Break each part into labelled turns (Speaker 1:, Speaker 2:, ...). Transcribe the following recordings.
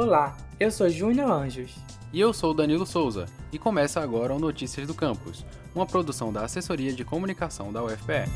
Speaker 1: Olá, eu sou Júnior Anjos.
Speaker 2: E eu sou Danilo Souza, e começa agora o Notícias do Campus, uma produção da Assessoria de Comunicação da UFPE.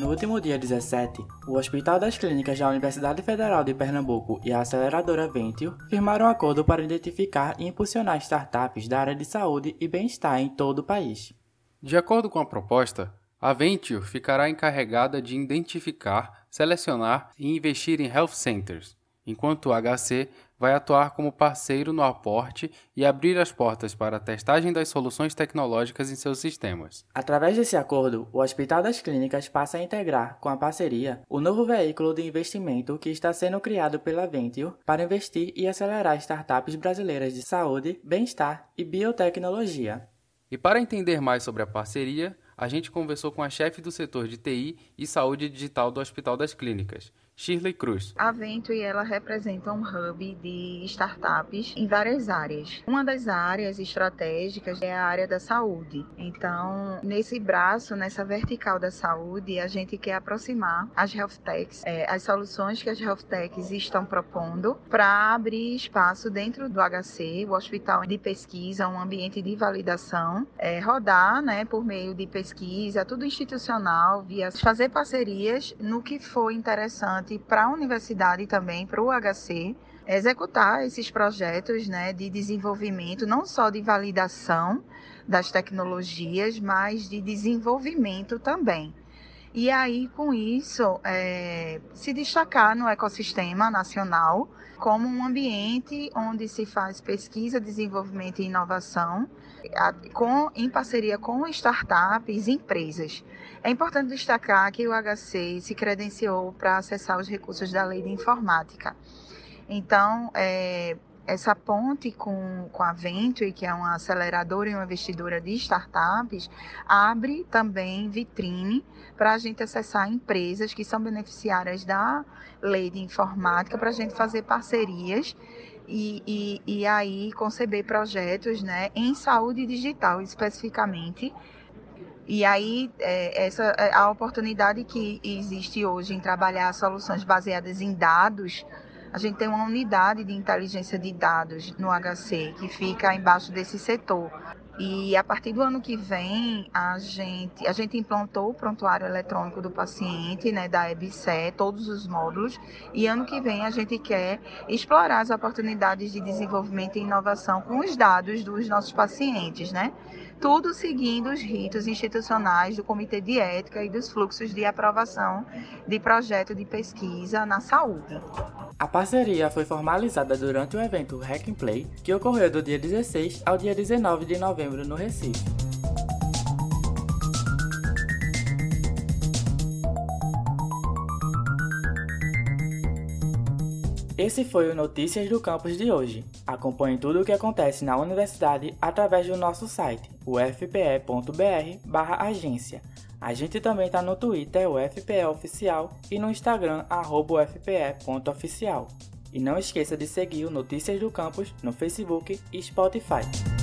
Speaker 1: No último dia 17, o Hospital das Clínicas da Universidade Federal de Pernambuco e a aceleradora Ventio firmaram um acordo para identificar e impulsionar startups da área de saúde e bem-estar em todo o país.
Speaker 2: De acordo com a proposta, a Ventio ficará encarregada de identificar, selecionar e investir em health centers, enquanto o HC vai atuar como parceiro no aporte e abrir as portas para a testagem das soluções tecnológicas em seus sistemas.
Speaker 1: Através desse acordo, o Hospital das Clínicas passa a integrar, com a parceria, o novo veículo de investimento que está sendo criado pela Ventio para investir e acelerar startups brasileiras de saúde, bem-estar e biotecnologia.
Speaker 2: E para entender mais sobre a parceria, a gente conversou com a chefe do setor de TI e saúde digital do Hospital das Clínicas, Shirley Cruz.
Speaker 3: A Venturi ela representa um hub de startups em várias áreas. Uma das áreas estratégicas é a área da saúde. Então, nesse braço, nessa vertical da saúde, a gente quer aproximar as health techs, é, as soluções que as health techs estão propondo para abrir espaço dentro do HC, o hospital de pesquisa, um ambiente de validação, é, rodar, né, por meio de pesquisa, tudo institucional, via fazer parcerias no que for interessante importante para a universidade também, para o HC, executar esses projetos né, de desenvolvimento, não só de validação das tecnologias, mas de desenvolvimento também. E aí, com isso, é, se destacar no ecossistema nacional como um ambiente onde se faz pesquisa, desenvolvimento e inovação com, em parceria com startups e empresas. É importante destacar que o HC se credenciou para acessar os recursos da lei de informática. Então, é, essa ponte com, com a Venture, que é uma aceleradora e uma investidora de startups, abre também vitrine para a gente acessar empresas que são beneficiárias da lei de informática, para a gente fazer parcerias e, e, e aí conceber projetos né, em saúde digital especificamente. E aí, é, essa é a oportunidade que existe hoje em trabalhar soluções baseadas em dados a gente tem uma unidade de inteligência de dados no HC que fica embaixo desse setor. E a partir do ano que vem, a gente, a gente implantou o prontuário eletrônico do paciente, né, da EBSE, todos os módulos, e ano que vem a gente quer explorar as oportunidades de desenvolvimento e inovação com os dados dos nossos pacientes, né? Tudo seguindo os ritos institucionais do Comitê de Ética e dos fluxos de aprovação de projeto de pesquisa na saúde.
Speaker 1: A parceria foi formalizada durante o evento Hack and Play, que ocorreu do dia 16 ao dia 19 de novembro no Recife. Esse foi o Notícias do Campus de hoje. Acompanhe tudo o que acontece na universidade através do nosso site, ufpe.br/agência a gente também tá no Twitter, o FPE Oficial, e no Instagram, arroba ufpe.oficial. E não esqueça de seguir o Notícias do Campus no Facebook e Spotify.